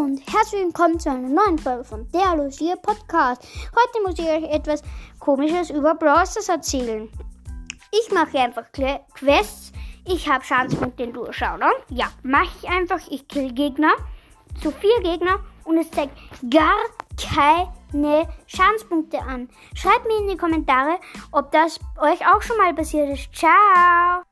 herzlich willkommen zu einer neuen Folge von Der Logier Podcast. Heute muss ich euch etwas Komisches über Browsers erzählen. Ich mache einfach Quests. Ich habe Schadenspunkte in Durchschauen. Ja, mache ich einfach. Ich kill Gegner. Zu vier Gegner und es zeigt gar keine Schadenspunkte an. Schreibt mir in die Kommentare, ob das euch auch schon mal passiert ist. Ciao!